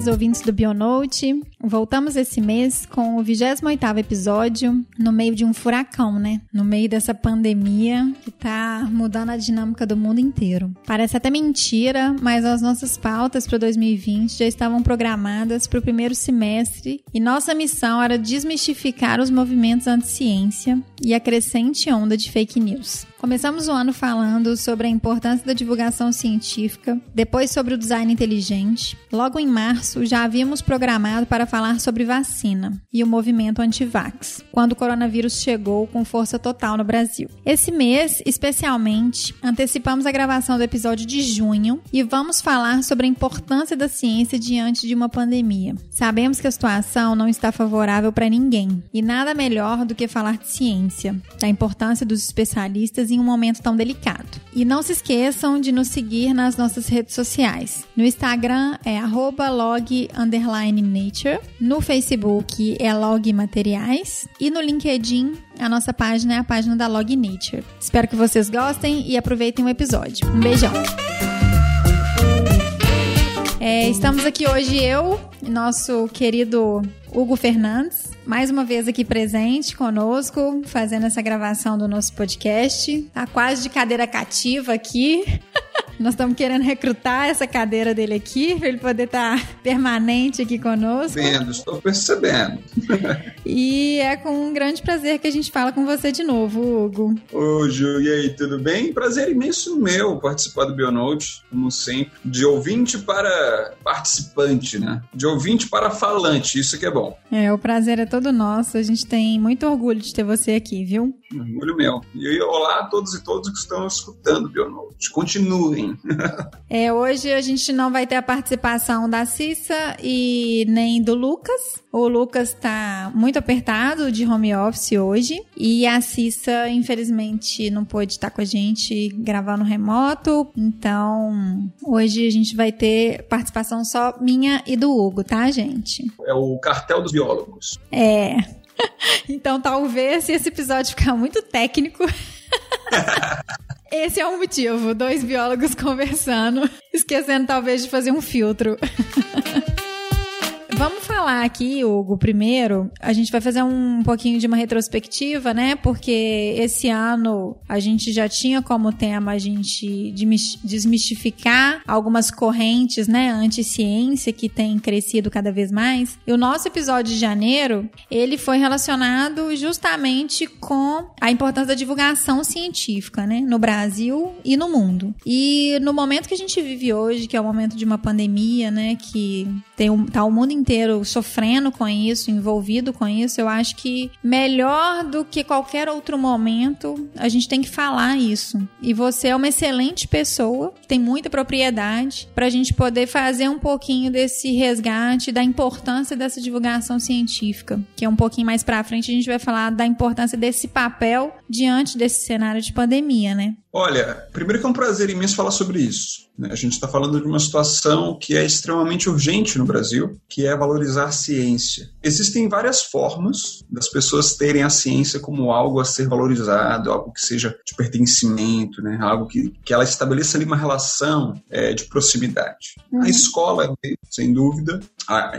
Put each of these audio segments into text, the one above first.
Queridos ouvintes do Bionote. Voltamos esse mês com o 28º episódio, no meio de um furacão, né? No meio dessa pandemia que tá mudando a dinâmica do mundo inteiro. Parece até mentira, mas as nossas pautas para 2020 já estavam programadas para o primeiro semestre e nossa missão era desmistificar os movimentos anti-ciência e a crescente onda de fake news. Começamos o ano falando sobre a importância da divulgação científica, depois sobre o design inteligente. Logo em março, já havíamos programado para falar sobre vacina e o movimento anti-vax, quando o coronavírus chegou com força total no Brasil. Esse mês, especialmente, antecipamos a gravação do episódio de junho e vamos falar sobre a importância da ciência diante de uma pandemia. Sabemos que a situação não está favorável para ninguém e nada melhor do que falar de ciência, da importância dos especialistas em um momento tão delicado. E não se esqueçam de nos seguir nas nossas redes sociais. No Instagram é log_nature, no Facebook é Log Materiais e no LinkedIn a nossa página é a página da Log Nature. Espero que vocês gostem e aproveitem o episódio. Um beijão! É, estamos aqui hoje eu nosso querido Hugo Fernandes, mais uma vez aqui presente conosco, fazendo essa gravação do nosso podcast. Tá quase de cadeira cativa aqui. Nós estamos querendo recrutar essa cadeira dele aqui, para ele poder estar tá permanente aqui conosco. Vendo, estou percebendo. e é com um grande prazer que a gente fala com você de novo, Hugo. Ô, Ju, e aí, tudo bem? Prazer imenso meu participar do Bionote, como sempre. De ouvinte para participante, né? De ouvinte para falante, isso que é bom. É, o prazer é todo nosso. A gente tem muito orgulho de ter você aqui, viu? Orgulho meu. E olá a todos e todos que estão escutando o Bionote. Continuem. é, hoje a gente não vai ter a participação da Cissa e nem do Lucas. O Lucas está muito apertado de home office hoje. E a Cissa, infelizmente, não pôde estar com a gente gravando remoto. Então, hoje a gente vai ter participação só minha e do Hugo, tá, gente? É o cartel dos biólogos. É. Então, talvez, se esse episódio ficar muito técnico. Esse é o motivo. Dois biólogos conversando, esquecendo talvez de fazer um filtro. Vamos falar aqui, Hugo, primeiro. A gente vai fazer um pouquinho de uma retrospectiva, né? Porque esse ano a gente já tinha como tema a gente desmistificar algumas correntes, né, anti-ciência que tem crescido cada vez mais. E o nosso episódio de janeiro, ele foi relacionado justamente com a importância da divulgação científica, né, no Brasil e no mundo. E no momento que a gente vive hoje, que é o momento de uma pandemia, né, que tem um, tá o mundo inteiro inteiro sofrendo com isso, envolvido com isso, eu acho que melhor do que qualquer outro momento, a gente tem que falar isso. E você é uma excelente pessoa, tem muita propriedade para a gente poder fazer um pouquinho desse resgate da importância dessa divulgação científica, que é um pouquinho mais para frente a gente vai falar da importância desse papel diante desse cenário de pandemia, né? Olha, primeiro que é um prazer imenso falar sobre isso. Né? A gente está falando de uma situação que é extremamente urgente no Brasil, que é valorizar a ciência. Existem várias formas das pessoas terem a ciência como algo a ser valorizado, algo que seja de pertencimento, né? algo que, que ela estabeleça ali uma relação é, de proximidade. Uhum. A escola, é sem dúvida,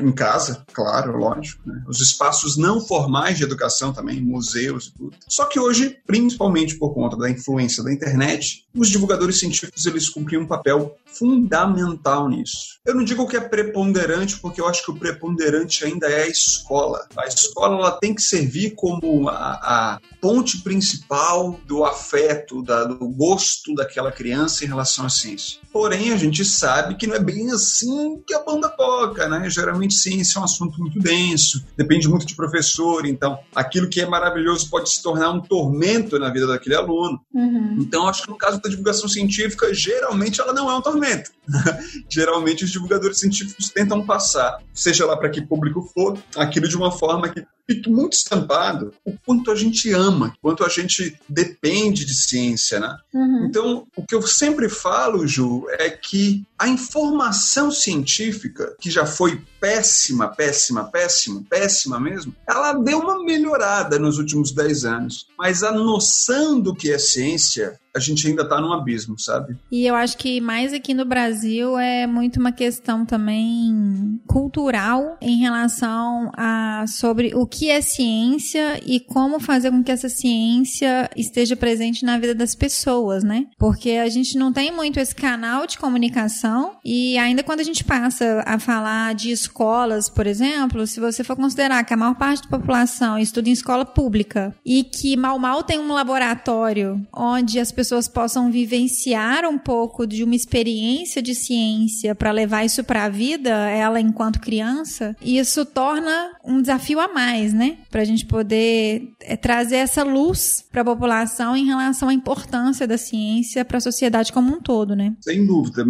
em casa, claro, lógico. Né? Os espaços não formais de educação também, museus e tudo. Só que hoje, principalmente por conta da influência da internet, os divulgadores científicos eles cumpriam um papel fundamental nisso. Eu não digo que é preponderante, porque eu acho que o preponderante ainda é a escola. A escola ela tem que servir como a, a ponte principal do afeto, da, do gosto daquela criança em relação à ciência. Porém, a gente sabe que não é bem assim que a banda toca, né? Geralmente ciência é um assunto muito denso, depende muito de professor, então aquilo que é maravilhoso pode se tornar um tormento na vida daquele aluno. Uhum. Então, acho que no caso da divulgação científica, geralmente ela não é um tormento. geralmente os divulgadores científicos tentam passar, seja lá para que público for, aquilo de uma forma que fique muito estampado o quanto a gente ama, quanto a gente depende de ciência, né? Uhum. Então, o que eu sempre falo, Ju, é que a informação científica, que já foi péssima, péssima, péssima, péssima mesmo, ela deu uma melhorada nos últimos 10 anos. Mas a noção do que é ciência a gente ainda está num abismo, sabe? E eu acho que mais aqui no Brasil é muito uma questão também cultural em relação a sobre o que é ciência e como fazer com que essa ciência esteja presente na vida das pessoas, né? Porque a gente não tem muito esse canal de comunicação e ainda quando a gente passa a falar de escolas, por exemplo, se você for considerar que a maior parte da população estuda em escola pública e que mal mal tem um laboratório onde as pessoas pessoas possam vivenciar um pouco de uma experiência de ciência para levar isso para a vida, ela enquanto criança, isso torna um desafio a mais, né? Para a gente poder é, trazer essa luz para a população em relação à importância da ciência para a sociedade como um todo, né? Sem dúvida.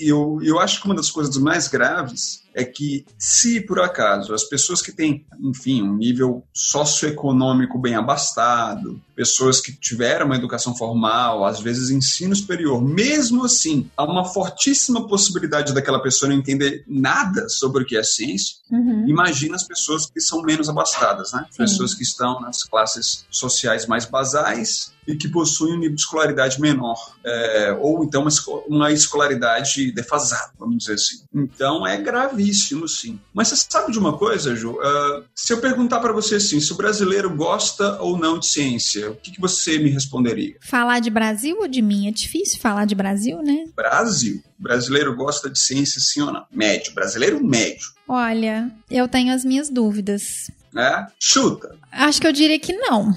Eu, eu acho que uma das coisas mais graves é que, se por acaso as pessoas que têm, enfim, um nível socioeconômico bem abastado, pessoas que tiveram uma educação formal, às vezes ensino superior, mesmo assim, há uma fortíssima possibilidade daquela pessoa não entender nada sobre o que é ciência. Uhum. Imagina as pessoas que são menos abastadas, né? Sim. Pessoas que estão nas classes sociais mais basais, e que possuem um nível de escolaridade menor, é, ou então uma, uma escolaridade defasada, vamos dizer assim. Então é gravíssimo, sim. Mas você sabe de uma coisa, Ju? Uh, se eu perguntar para você assim, se o brasileiro gosta ou não de ciência, o que, que você me responderia? Falar de Brasil ou de mim? É difícil falar de Brasil, né? Brasil. Brasileiro gosta de ciência, sim ou não? Médio. Brasileiro médio. Olha, eu tenho as minhas dúvidas. É? Chuta. Acho que eu diria que não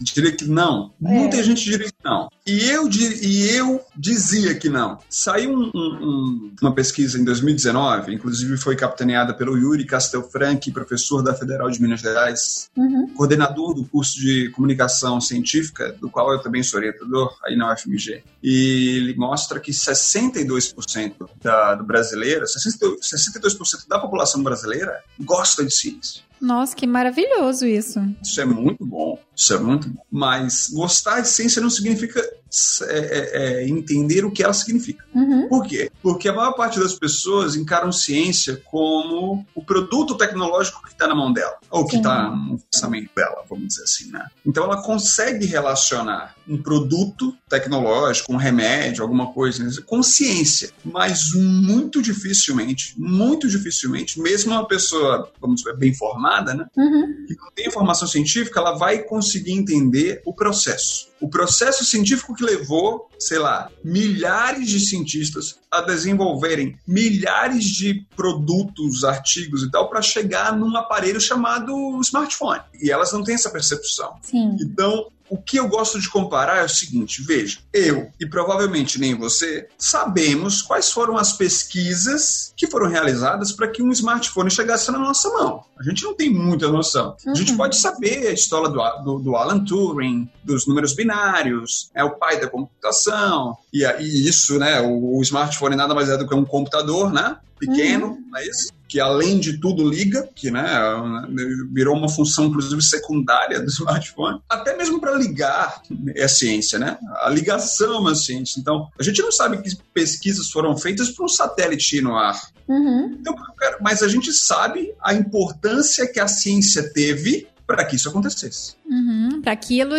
diria que não. É. Muita gente diria que não. E eu, e eu dizia que não. Saiu um, um, uma pesquisa em 2019, inclusive foi capitaneada pelo Yuri Castelfranchi, professor da Federal de Minas Gerais, uhum. coordenador do curso de comunicação científica, do qual eu também sou orientador aí na UFMG. E ele mostra que 62% da, do brasileiro, 62% da população brasileira gosta de ciência. Nossa, que maravilhoso isso. Isso é muito bom. Isso é muito bom. Mas gostar de ciência não significa é, é, é, entender o que ela significa. Uhum. Por quê? Porque a maior parte das pessoas encaram ciência como o produto tecnológico que está na mão dela, ou que está no pensamento dela, vamos dizer assim, né? Então ela consegue relacionar um produto tecnológico, um remédio, alguma coisa, né, com ciência, mas muito dificilmente, muito dificilmente, mesmo uma pessoa, vamos dizer, bem formada, né? Uhum. Que não tem informação científica, ela vai conseguir entender o processo. O processo científico que levou, sei lá, milhares de cientistas a desenvolverem milhares de produtos, artigos e tal, para chegar num aparelho chamado smartphone. E elas não têm essa percepção. Sim. Então, o que eu gosto de comparar é o seguinte: veja, eu e provavelmente nem você sabemos quais foram as pesquisas que foram realizadas para que um smartphone chegasse na nossa mão. A gente não tem muita noção. A gente uhum. pode saber a história do, do, do, Alan Turing, dos números binários, é o pai da computação, e, e isso, né? O, o, smartphone nada mais é do que um computador, né? Pequeno, uhum. não é isso? Que além de tudo liga, que né, virou uma função inclusive secundária do smartphone, até mesmo para ligar é ciência, né? A ligação é uma ciência. Então, a gente não sabe que pesquisas foram feitas para um satélite no ar. Uhum. Então, mas a gente sabe a importância que a ciência teve para que isso acontecesse. Uhum, para aquilo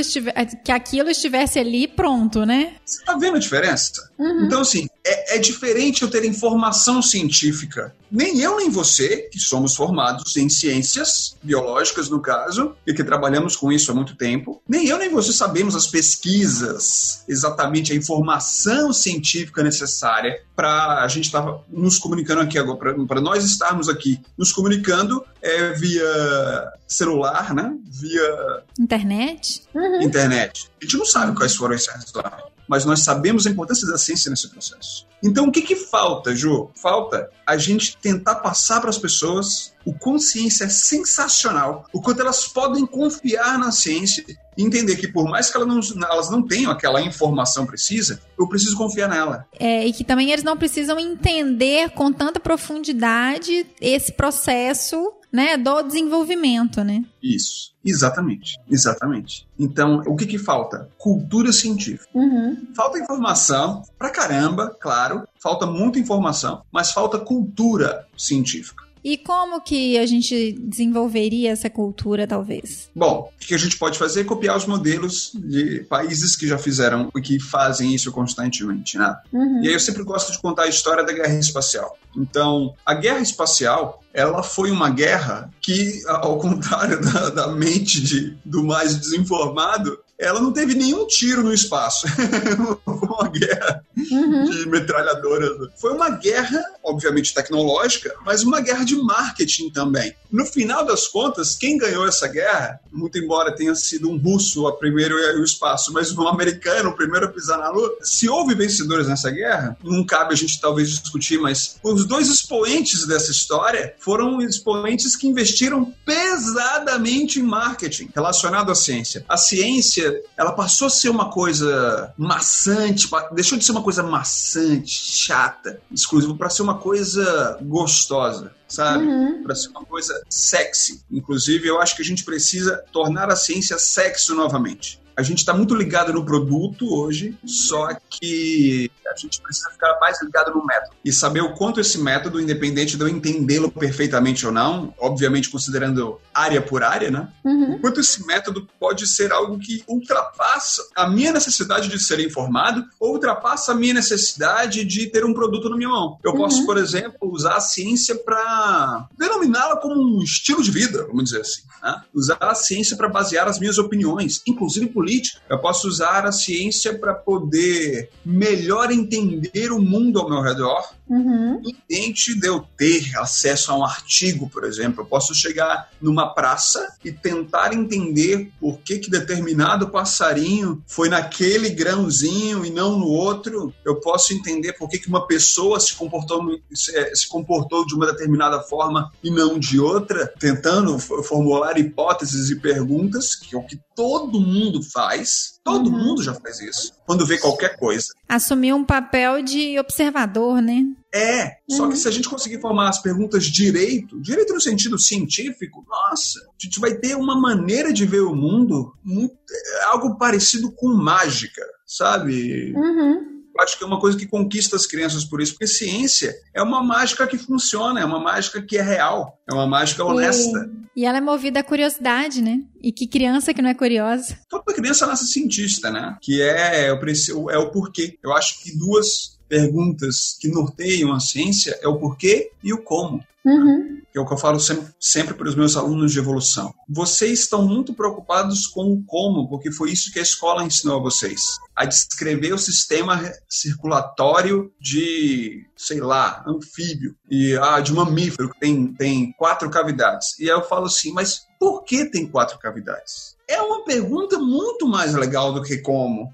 que aquilo estivesse ali pronto, né? Você está vendo a diferença? Uhum. Então, assim, é, é, diferente eu ter informação científica. Nem eu nem você, que somos formados em ciências biológicas, no caso, e que trabalhamos com isso há muito tempo, nem eu nem você sabemos as pesquisas, exatamente a informação científica necessária para a gente estar tá nos comunicando aqui agora, para nós estarmos aqui nos comunicando é, via celular, né? Via internet. Uhum. Internet. A gente não sabe quais foram esses lá. Mas nós sabemos a importância da ciência nesse processo. Então, o que, que falta, Ju? Falta a gente tentar passar para as pessoas o quão ciência é sensacional, o quanto elas podem confiar na ciência e entender que, por mais que elas não, elas não tenham aquela informação precisa, eu preciso confiar nela. É, e que também eles não precisam entender com tanta profundidade esse processo né, do desenvolvimento, né? Isso, exatamente, exatamente. Então, o que que falta? Cultura científica. Uhum. Falta informação pra caramba, claro, falta muita informação, mas falta cultura científica. E como que a gente desenvolveria essa cultura, talvez? Bom, o que a gente pode fazer é copiar os modelos de países que já fizeram e que fazem isso constantemente, né? Uhum. E aí eu sempre gosto de contar a história da guerra espacial. Então, a guerra espacial, ela foi uma guerra que, ao contrário da, da mente de, do mais desinformado, ela não teve nenhum tiro no espaço. foi uma guerra Uhum. de metralhadoras. Foi uma guerra, obviamente tecnológica, mas uma guerra de marketing também. No final das contas, quem ganhou essa guerra, muito embora tenha sido um russo a primeiro e o espaço, mas um americano o primeiro a pisar na lua, se houve vencedores nessa guerra, não cabe a gente talvez discutir, mas os dois expoentes dessa história foram expoentes que investiram pesadamente em marketing relacionado à ciência. A ciência, ela passou a ser uma coisa maçante, deixou de ser uma coisa maçante, chata, exclusiva, para ser uma coisa gostosa, sabe? Uhum. Para ser uma coisa sexy. Inclusive, eu acho que a gente precisa tornar a ciência sexy novamente. A gente está muito ligado no produto hoje, só que a gente precisa ficar mais ligado no método e saber o quanto esse método, independente de eu entendê-lo perfeitamente ou não, obviamente considerando área por área, né? Uhum. O quanto esse método pode ser algo que ultrapassa a minha necessidade de ser informado ou ultrapassa a minha necessidade de ter um produto na minha mão. Eu posso, por exemplo, usar a ciência para denominá-la como um estilo de vida, vamos dizer assim. né? Usar a ciência para basear as minhas opiniões, inclusive política. Eu posso usar a ciência para poder melhor entender o mundo ao meu redor Uhum. independente de eu ter acesso a um artigo, por exemplo, eu posso chegar numa praça e tentar entender por que, que determinado passarinho foi naquele grãozinho e não no outro. Eu posso entender por que, que uma pessoa se comportou, se, se comportou de uma determinada forma e não de outra, tentando formular hipóteses e perguntas, que é o que todo mundo faz. Todo Uhum. mundo já faz isso. Quando vê qualquer coisa. Assumir um papel de observador, né? É, só que se a gente conseguir formar as perguntas direito, direito no sentido científico, nossa, a gente vai ter uma maneira de ver o mundo muito, é algo parecido com mágica, sabe? Uhum. Eu acho que é uma coisa que conquista as crianças por isso, porque ciência é uma mágica que funciona, é uma mágica que é real, é uma mágica honesta. E ela é movida à curiosidade, né? E que criança que não é curiosa. Toda criança nasce cientista, né? Que é o, preci- é o porquê. Eu acho que duas perguntas que norteiam a ciência é o porquê e o como. Uhum. que é o que eu falo sempre, sempre para os meus alunos de evolução. Vocês estão muito preocupados com o como, porque foi isso que a escola ensinou a vocês. A descrever o sistema circulatório de, sei lá, anfíbio, e ah, de mamífero, que tem, tem quatro cavidades. E aí eu falo assim, mas por que tem quatro cavidades? É uma pergunta muito mais legal do que como.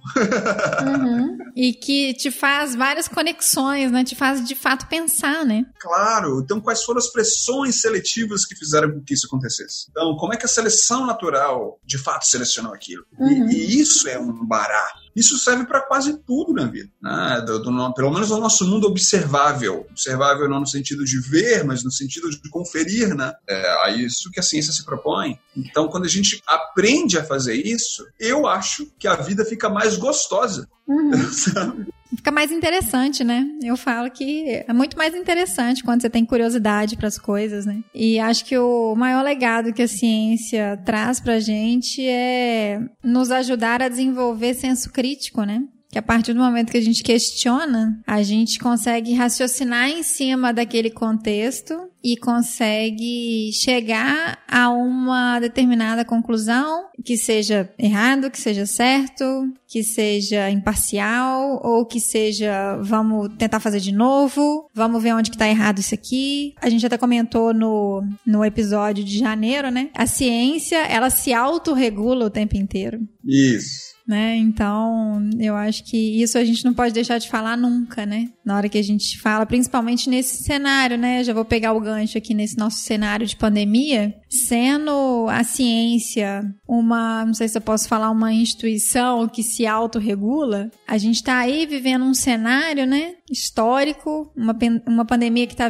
Uhum. E que te faz várias conexões, né? Te faz de fato pensar, né? Claro, então quais foram as pressões seletivas que fizeram com que isso acontecesse? Então, como é que a seleção natural de fato selecionou aquilo? E- Uhum. E, isso é um barato. Isso serve para quase tudo na vida, né? Do- do pelo menos no nosso mundo observável. Observável não no sentido de ver, mas no sentido de conferir, né? É a isso que a ciência se propõe. Então, quando a gente aprende a fazer isso, eu acho que a vida fica mais gostosa. sabe? Fica mais interessante, né? Eu falo que é muito mais interessante quando você tem curiosidade para as coisas, né? E acho que o maior legado que a ciência traz pra gente é nos ajudar a desenvolver senso crítico, né? Que a partir do momento que a gente questiona, a gente consegue raciocinar em cima daquele contexto e consegue chegar a uma determinada conclusão que seja errado, que seja certo, que seja imparcial ou que seja vamos tentar fazer de novo, vamos ver onde que tá errado isso aqui. A gente até comentou no, no episódio de janeiro, né? A ciência, ela se autorregula o tempo inteiro. Isso. Né? Então, eu acho que isso a gente não pode deixar de falar nunca, né? Na hora que a gente fala, principalmente nesse cenário, né? Já vou pegar o gancho aqui nesse nosso cenário de pandemia, sendo a ciência uma, não sei se eu posso falar, uma instituição que se autorregula, a gente está aí vivendo um cenário, né, histórico, uma, uma pandemia que está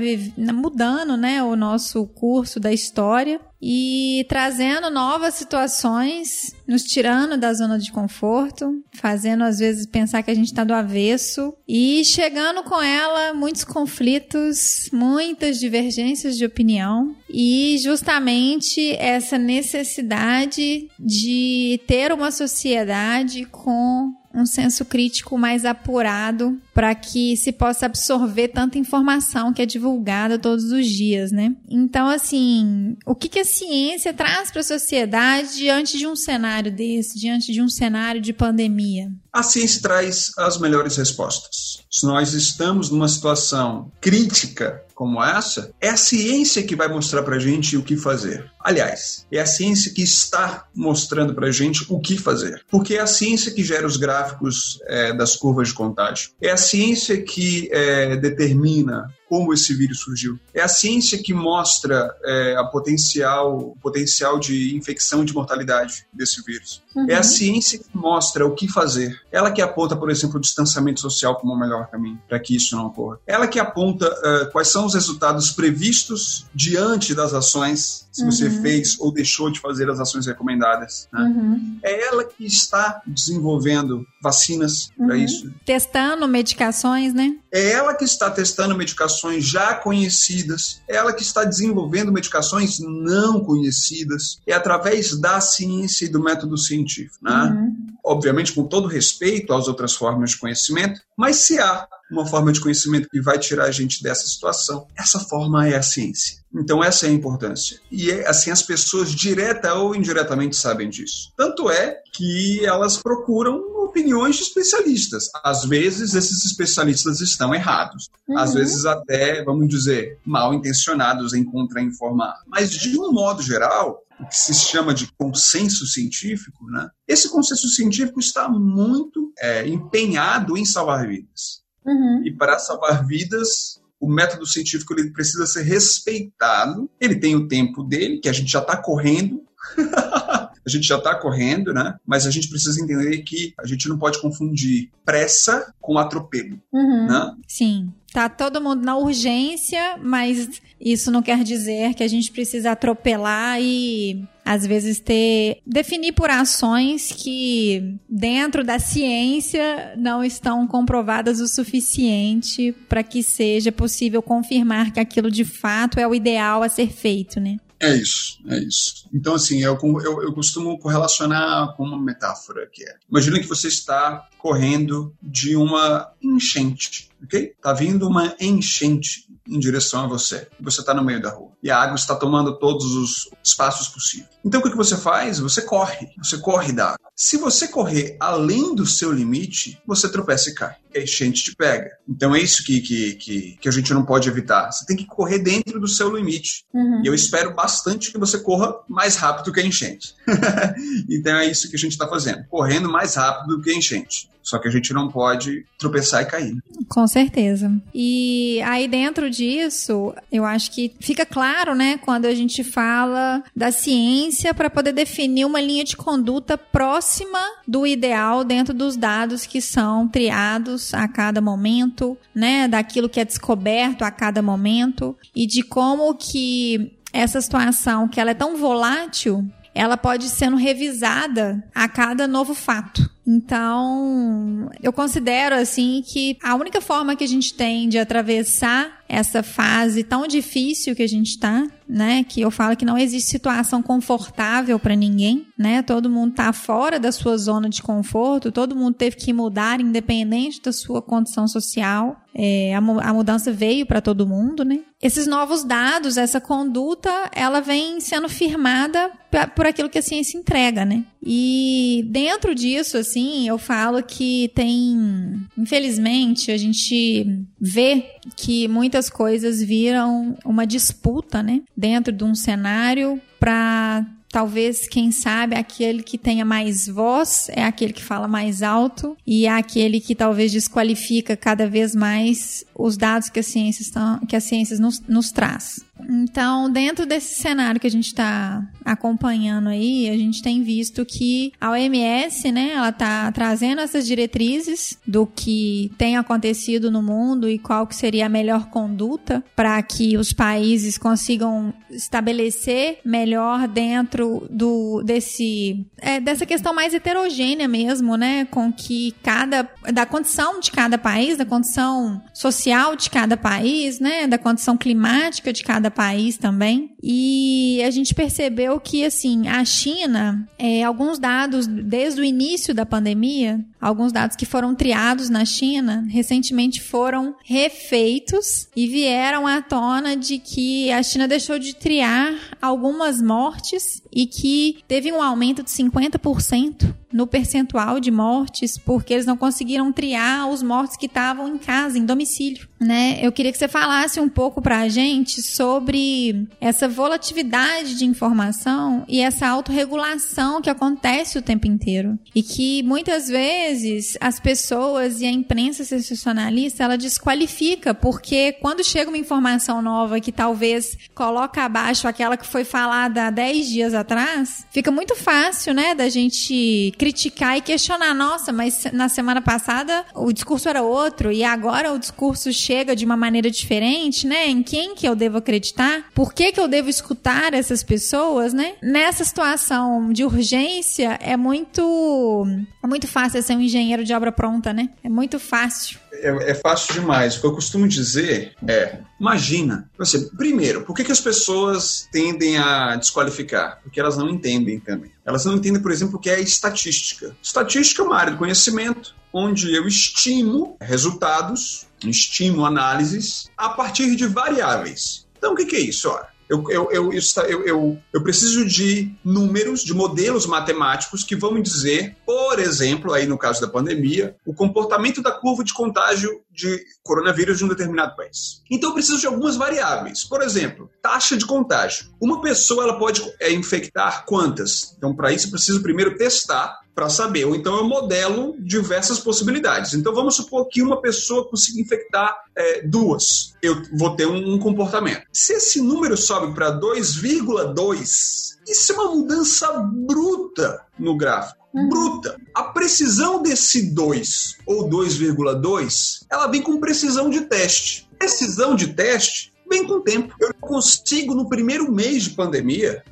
mudando, né, o nosso curso da história e trazendo novas situações, nos tirando da zona de conforto, fazendo às vezes pensar que a gente está do avesso e chegando com ela muitos conflitos, muitas divergências de opinião e justamente essa necessidade de ter uma sociedade com um senso crítico mais apurado para que se possa absorver tanta informação que é divulgada todos os dias, né? Então, assim, o que, que a ciência traz para a sociedade diante de um cenário desse, diante de um cenário de pandemia? A ciência traz as melhores respostas. Se nós estamos numa situação crítica como essa, é a ciência que vai mostrar para a gente o que fazer. Aliás, é a ciência que está mostrando para a gente o que fazer. Porque é a ciência que gera os gráficos é, das curvas de contágio. É a ciência que é, determina como esse vírus surgiu. É a ciência que mostra é, a potencial, o potencial de infecção e de mortalidade desse vírus. Uhum. É a ciência que mostra o que fazer. Ela que aponta, por exemplo, o distanciamento social como o melhor caminho para que isso não ocorra. Ela que aponta uh, quais são os resultados previstos diante das ações, se uhum. você fez ou deixou de fazer as ações recomendadas. Né? Uhum. É ela que está desenvolvendo vacinas para uhum. isso. Testando medicações, né? É ela que está testando medicações já conhecidas, é ela que está desenvolvendo medicações não conhecidas, é através da ciência e do método científico. Né? Uhum. Obviamente, com todo respeito às outras formas de conhecimento, mas se há uma forma de conhecimento que vai tirar a gente dessa situação, essa forma é a ciência. Então, essa é a importância. E, é, assim, as pessoas, direta ou indiretamente, sabem disso. Tanto é que elas procuram opiniões de especialistas. Às vezes, esses especialistas estão errados. Uhum. Às vezes, até, vamos dizer, mal intencionados em contra-informar. Mas, de um modo geral, o que se chama de consenso científico, né? esse consenso científico está muito é, empenhado em salvar vidas. Uhum. E para salvar vidas, o método científico ele precisa ser respeitado. Ele tem o tempo dele, que a gente já está correndo. a gente já está correndo, né? Mas a gente precisa entender que a gente não pode confundir pressa com atropelo. Uhum. Né? Sim. Tá todo mundo na urgência, mas isso não quer dizer que a gente precisa atropelar e às vezes ter definir por ações que dentro da ciência não estão comprovadas o suficiente para que seja possível confirmar que aquilo de fato é o ideal a ser feito, né? É isso, é isso. Então, assim, eu, eu, eu costumo correlacionar com uma metáfora que é: imagina que você está correndo de uma enchente, ok? Tá vindo uma enchente em direção a você. Você está no meio da rua e a água está tomando todos os espaços possíveis. Então o que você faz? Você corre. Você corre da água. Se você correr além do seu limite, você tropeça e cai. A enchente te pega. Então é isso que, que, que, que, a gente não pode evitar. Você tem que correr dentro do seu limite. Uhum. E eu espero bastante que você corra mais rápido que a enchente. então é isso que a gente está fazendo. Correndo mais rápido do que a enchente. Só que a gente não pode tropeçar e cair. Com certeza. E aí dentro disso, eu acho que fica claro, né, quando a gente fala da ciência para poder definir uma linha de conduta próxima do ideal dentro dos dados que são triados a cada momento, né, daquilo que é descoberto a cada momento e de como que essa situação que ela é tão volátil, ela pode sendo revisada a cada novo fato. Então, eu considero assim que a única forma que a gente tem de atravessar essa fase tão difícil que a gente está, né? Que eu falo que não existe situação confortável para ninguém, né? Todo mundo tá fora da sua zona de conforto, todo mundo teve que mudar, independente da sua condição social. É, a, a mudança veio para todo mundo, né? Esses novos dados, essa conduta, ela vem sendo firmada por aquilo que a ciência entrega, né? E dentro disso, assim, eu falo que tem, infelizmente, a gente vê que muitas coisas viram uma disputa, né, dentro de um cenário para talvez, quem sabe, aquele que tenha mais voz é aquele que fala mais alto e é aquele que talvez desqualifica cada vez mais os dados que a ciência, estão, que a ciência nos, nos traz. Então, dentro desse cenário que a gente está acompanhando aí, a gente tem visto que a OMS, né, ela está trazendo essas diretrizes do que tem acontecido no mundo e qual que seria a melhor conduta para que os países consigam estabelecer melhor dentro do desse é, dessa questão mais heterogênea mesmo, né, com que cada da condição de cada país, da condição social de cada país, né, da condição climática de cada país também. E a gente percebeu que, assim, a China, é, alguns dados desde o início da pandemia, alguns dados que foram triados na China, recentemente foram refeitos e vieram à tona de que a China deixou de triar algumas mortes e que teve um aumento de 50% no percentual de mortes porque eles não conseguiram triar os mortos que estavam em casa, em domicílio, né? Eu queria que você falasse um pouco para a gente sobre essa volatilidade de informação e essa autorregulação que acontece o tempo inteiro e que muitas vezes as pessoas e a imprensa sensacionalista ela desqualifica porque quando chega uma informação nova que talvez coloca abaixo aquela que foi falada há 10 dias atrás, fica muito fácil, né, da gente criticar e questionar. Nossa, mas na semana passada o discurso era outro e agora o discurso chega de uma maneira diferente, né? Em quem que eu devo acreditar? Por que que eu devo escutar essas pessoas, né? Nessa situação de urgência é muito é muito fácil ser um engenheiro de obra pronta, né? É muito fácil é, é, fácil demais. O que eu costumo dizer é: imagina, você, primeiro, por que, que as pessoas tendem a desqualificar? Porque elas não entendem também. Elas não entendem, por exemplo, o que é estatística. Estatística é uma área do conhecimento onde eu estimo resultados, estimo análises a partir de variáveis. Então, o que, que é isso? Ora, eu, eu, eu, eu, eu, eu, preciso de números, de modelos matemáticos que vão me dizer, por exemplo, aí no caso da pandemia, o comportamento da curva de contágio de coronavírus de um determinado país. Então eu preciso de algumas variáveis. Por exemplo, taxa de contágio. Uma pessoa ela pode é, infectar quantas? Então, para isso, eu preciso primeiro testar para saber. Ou então eu modelo diversas possibilidades. Então vamos supor que uma pessoa consiga infectar é, duas. Eu vou ter um, um comportamento. Se esse número sobe para 2,2, isso é uma mudança bruta no gráfico. Uhum. Bruta. A precisão desse 2 ou 2,2, ela vem com precisão de teste. Precisão de teste vem com o tempo. Eu consigo, no primeiro mês de pandemia,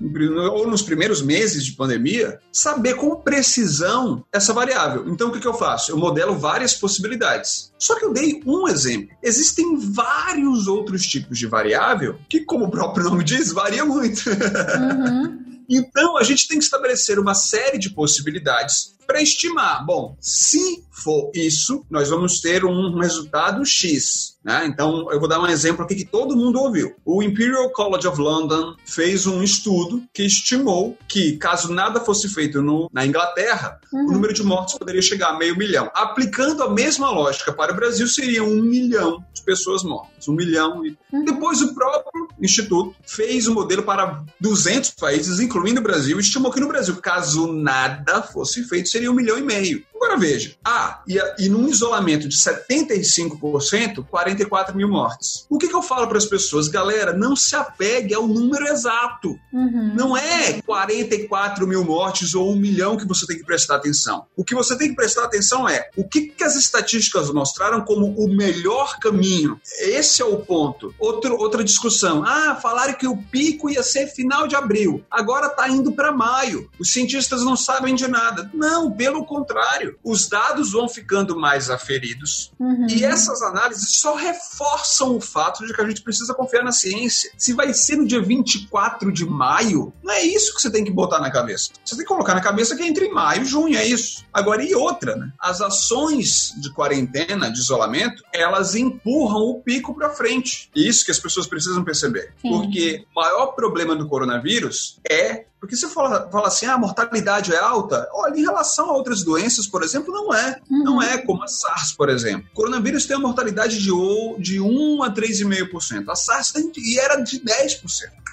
ou nos primeiros meses de pandemia, saber com precisão essa variável. Então, o que, que eu faço? Eu modelo várias possibilidades. Só que eu dei um exemplo. Existem vários outros tipos de variável que, como o próprio nome diz, varia muito. Uhum. Então, a gente tem que estabelecer uma série de possibilidades para estimar. Bom, se for isso, nós vamos ter um resultado X. Né? Então, eu vou dar um exemplo aqui que todo mundo ouviu. O Imperial College of London fez um estudo que estimou que, caso nada fosse feito no, na Inglaterra, uhum. o número de mortos poderia chegar a meio milhão. Aplicando a mesma lógica para o Brasil, seria um milhão de pessoas mortas. Um milhão. E... Uhum. Depois, o próprio Instituto fez um modelo para 200 países, incluindo o Brasil, e estimou que no Brasil, caso nada fosse feito, seria um milhão e meio. Agora veja, ah, e, e num isolamento de 75%, 44 mil mortes. O que, que eu falo para as pessoas? Galera, não se apegue ao número exato. Uhum. Não é 44 mil mortes ou um milhão que você tem que prestar atenção. O que você tem que prestar atenção é o que, que as estatísticas mostraram como o melhor caminho. Esse é o ponto. Outro, outra discussão. Ah, falaram que o pico ia ser final de abril. Agora está indo para maio. Os cientistas não sabem de nada. Não, pelo contrário os dados vão ficando mais aferidos uhum. e essas análises só reforçam o fato de que a gente precisa confiar na ciência. Se vai ser no dia 24 de maio, não é isso que você tem que botar na cabeça. Você tem que colocar na cabeça que é entre maio e junho, é isso. Agora, e outra, né? As ações de quarentena, de isolamento, elas empurram o pico para frente. Isso que as pessoas precisam perceber. Sim. Porque o maior problema do coronavírus é Porque você fala, fala assim, ah, a mortalidade é alta. Olha, em relação a outras doenças, por exemplo, não é. Uhum. Não é como a SARS, por exemplo. O coronavírus tem uma mortalidade de, de 1 a 3,5%. A SARS tem, e era de 10%.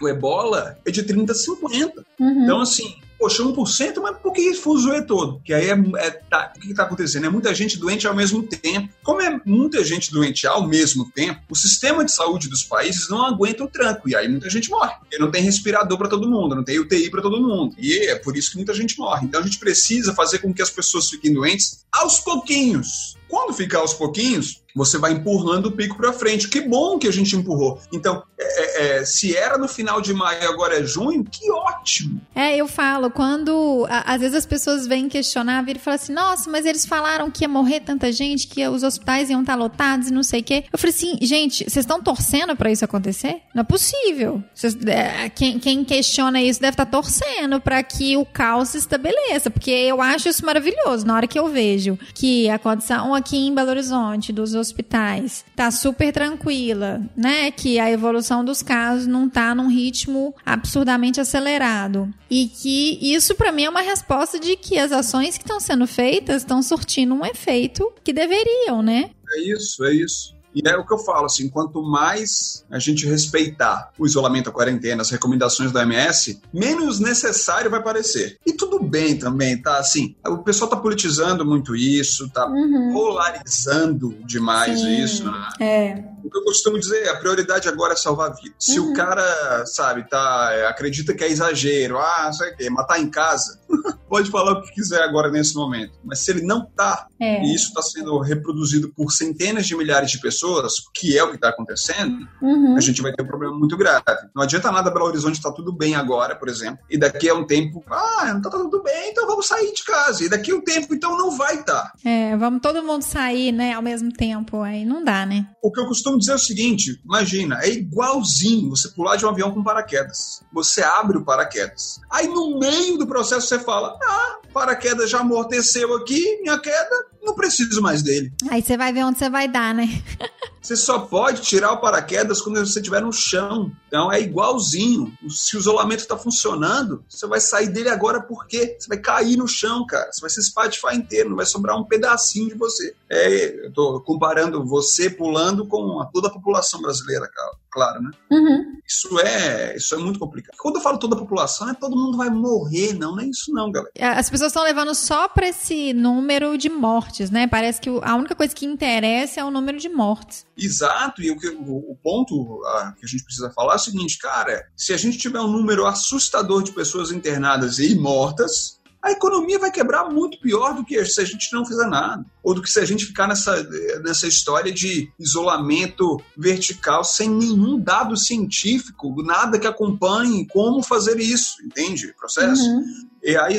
O ebola é de 30 a 50%. Uhum. Então, assim, poxa, 1%, mas por que fuzuê todo? Que aí é, é tá, o que está acontecendo? É muita gente doente ao mesmo tempo. Como é muita gente doente ao mesmo tempo, o sistema de saúde dos países não aguenta o tranco. E aí muita gente morre. Porque não tem respirador para todo mundo, não tem UTI para todo mundo. E é por isso que muita gente morre. Então a gente precisa fazer com que as pessoas fiquem doentes aos pouquinhos. Quando ficar aos pouquinhos, você vai empurrando o pico para frente. Que bom que a gente empurrou. Então, é, é, se era no final de maio agora é junho, que ótimo. É, eu falo, quando a, às vezes as pessoas vêm questionar, viram e falam assim: nossa, mas eles falaram que ia morrer tanta gente, que os hospitais iam estar lotados e não sei o quê. Eu falei assim: gente, vocês estão torcendo para isso acontecer? Não é possível. Cês, é, quem, quem, questiona isso deve estar torcendo para que o caos se estabeleça, porque eu acho isso maravilhoso. Na hora que eu vejo que a condição aqui em Belo Horizonte dos hospitais tá super tranquila, né? Que a evolução dos casos não tá num ritmo absurdamente acelerado. E que isso para mim é uma resposta de que as ações que estão sendo feitas estão surtindo um efeito que deveriam, né? É isso, é isso. E é o que eu falo, assim, quanto mais a gente respeitar o isolamento, a quarentena, as recomendações da OMS, menos necessário vai parecer. E tudo bem também, tá? Assim, o pessoal tá politizando muito isso, tá uhum. polarizando demais Sim, isso, né? É. O que eu costumo dizer, a prioridade agora é salvar vidas. Se uhum. o cara, sabe, tá, acredita que é exagero, ah, sei o quê, matar em casa, pode falar o que quiser agora nesse momento. Mas se ele não tá, é. e isso está sendo reproduzido por centenas de milhares de pessoas, que é o que está acontecendo, uhum. a gente vai ter um problema muito grave. Não adianta nada Belo Horizonte estar tá tudo bem agora, por exemplo, e daqui a um tempo, ah, não tá tudo bem, então vamos sair de casa. E daqui a um tempo, então não vai estar. Tá. É, vamos todo mundo sair, né, ao mesmo tempo, aí não dá, né? O que eu costumo dizer é o seguinte: imagina, é igualzinho você pular de um avião com paraquedas. Você abre o paraquedas. Aí no meio do processo você fala: ah, paraquedas já amorteceu aqui, minha queda, não preciso mais dele. Aí você vai ver onde você vai dar, né? Você só pode tirar o paraquedas quando você estiver no chão. Então é igualzinho. Se o isolamento está funcionando, você vai sair dele agora porque você vai cair no chão, cara. Você vai se espatifar inteiro, não vai sobrar um pedacinho de você. É, eu tô comparando você pulando com a, toda a população brasileira, cara claro, né? Uhum. Isso é isso é muito complicado. Quando eu falo toda a população, é todo mundo vai morrer, não, não é isso não, galera. É, as pessoas estão levando só para esse número de mortes, né? Parece que a única coisa que interessa é o número de mortes. Exato, e o, que, o, o ponto a, que a gente precisa falar é o seguinte, cara, se a gente tiver um número assustador de pessoas internadas e mortas, a economia vai quebrar muito pior do que se a gente não fizer nada. Ou do que se a gente ficar nessa, nessa história de isolamento vertical sem nenhum dado científico, nada que acompanhe como fazer isso, entende? Processo. Uhum. E aí,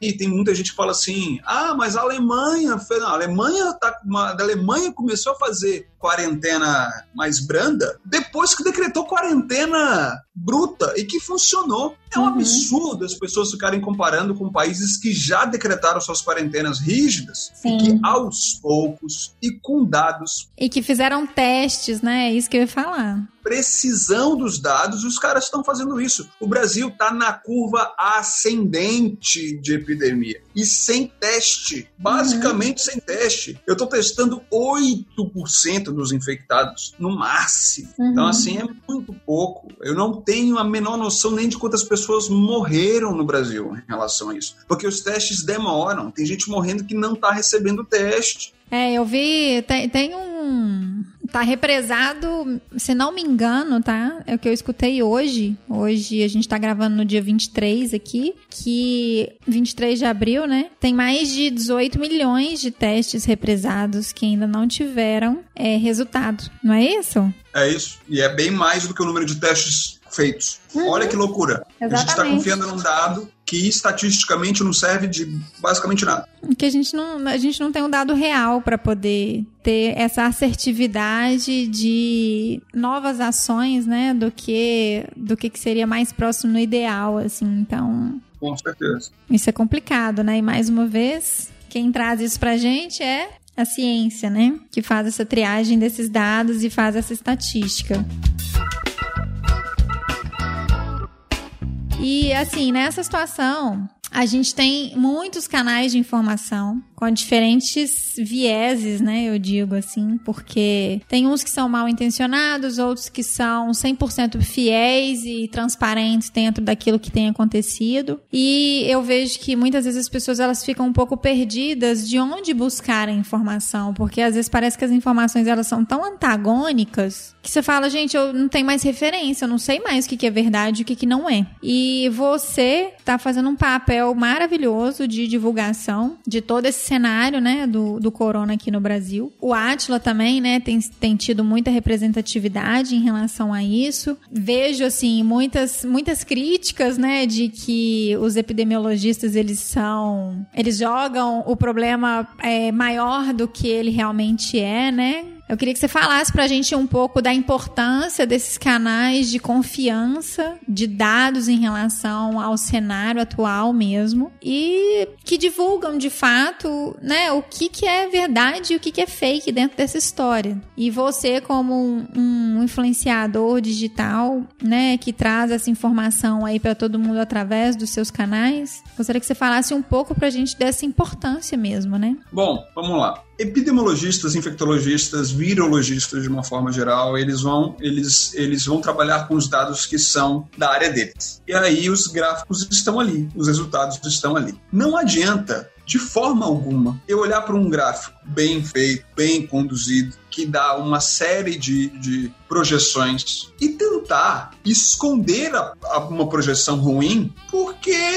aí tem muita gente que fala assim: ah, mas a Alemanha, não, a Alemanha tá, uma, a Alemanha começou a fazer quarentena mais branda depois que decretou quarentena bruta e que funcionou. É um uhum. absurdo as pessoas ficarem comparando com países que já decretaram suas quarentenas rígidas Sim. e que aos poucos e com dados. E que fizeram testes, né? É isso que eu ia falar precisão dos dados, os caras estão fazendo isso. O Brasil está na curva ascendente de epidemia e sem teste, basicamente uhum. sem teste. Eu estou testando 8% dos infectados, no máximo. Uhum. Então, assim, é muito pouco. Eu não tenho a menor noção nem de quantas pessoas morreram no Brasil em relação a isso. Porque os testes demoram. Tem gente morrendo que não está recebendo teste. É, eu vi, tem, tem um. Tá represado, se não me engano, tá? É o que eu escutei hoje. Hoje a gente tá gravando no dia 23 aqui, que 23 de abril, né? Tem mais de 18 milhões de testes represados que ainda não tiveram é, resultado, não é isso? É isso. E é bem mais do que o número de testes feitos. Uhum. Olha que loucura. Exatamente. A gente está confiando num dado que estatisticamente não serve de basicamente nada. Que a gente não, a gente não tem um dado real para poder ter essa assertividade de novas ações, né, do que do que seria mais próximo no ideal, assim. Então, com certeza. Isso é complicado, né? E mais uma vez, quem traz isso pra gente é a ciência, né? Que faz essa triagem desses dados e faz essa estatística. E assim, nessa situação, a gente tem muitos canais de informação com diferentes vieses, né? Eu digo assim, porque tem uns que são mal intencionados, outros que são 100% fiéis e transparentes dentro daquilo que tem acontecido. E eu vejo que muitas vezes as pessoas elas ficam um pouco perdidas de onde buscar a informação, porque às vezes parece que as informações elas são tão antagônicas que você fala, gente, eu não tenho mais referência, eu não sei mais o que é verdade e o que não é. E você tá fazendo um papel maravilhoso de divulgação de todo esse cenário, né, do, do corona aqui no Brasil. O Atila também, né, tem, tem tido muita representatividade em relação a isso. Vejo, assim, muitas, muitas críticas, né, de que os epidemiologistas, eles são... Eles jogam o problema é, maior do que ele realmente é, né? Eu queria que você falasse para a gente um pouco da importância desses canais de confiança, de dados em relação ao cenário atual mesmo, e que divulgam de fato né, o que, que é verdade e o que, que é fake dentro dessa história. E você, como um, um influenciador digital, né, que traz essa informação aí para todo mundo através dos seus canais, gostaria que você falasse um pouco para a gente dessa importância mesmo, né? Bom, vamos lá epidemiologistas, infectologistas, virologistas de uma forma geral, eles vão, eles, eles vão trabalhar com os dados que são da área deles. E aí os gráficos estão ali, os resultados estão ali. Não adianta de forma alguma eu olhar para um gráfico bem feito, bem conduzido, que dá uma série de, de projeções e tentar esconder a, a uma projeção ruim, porque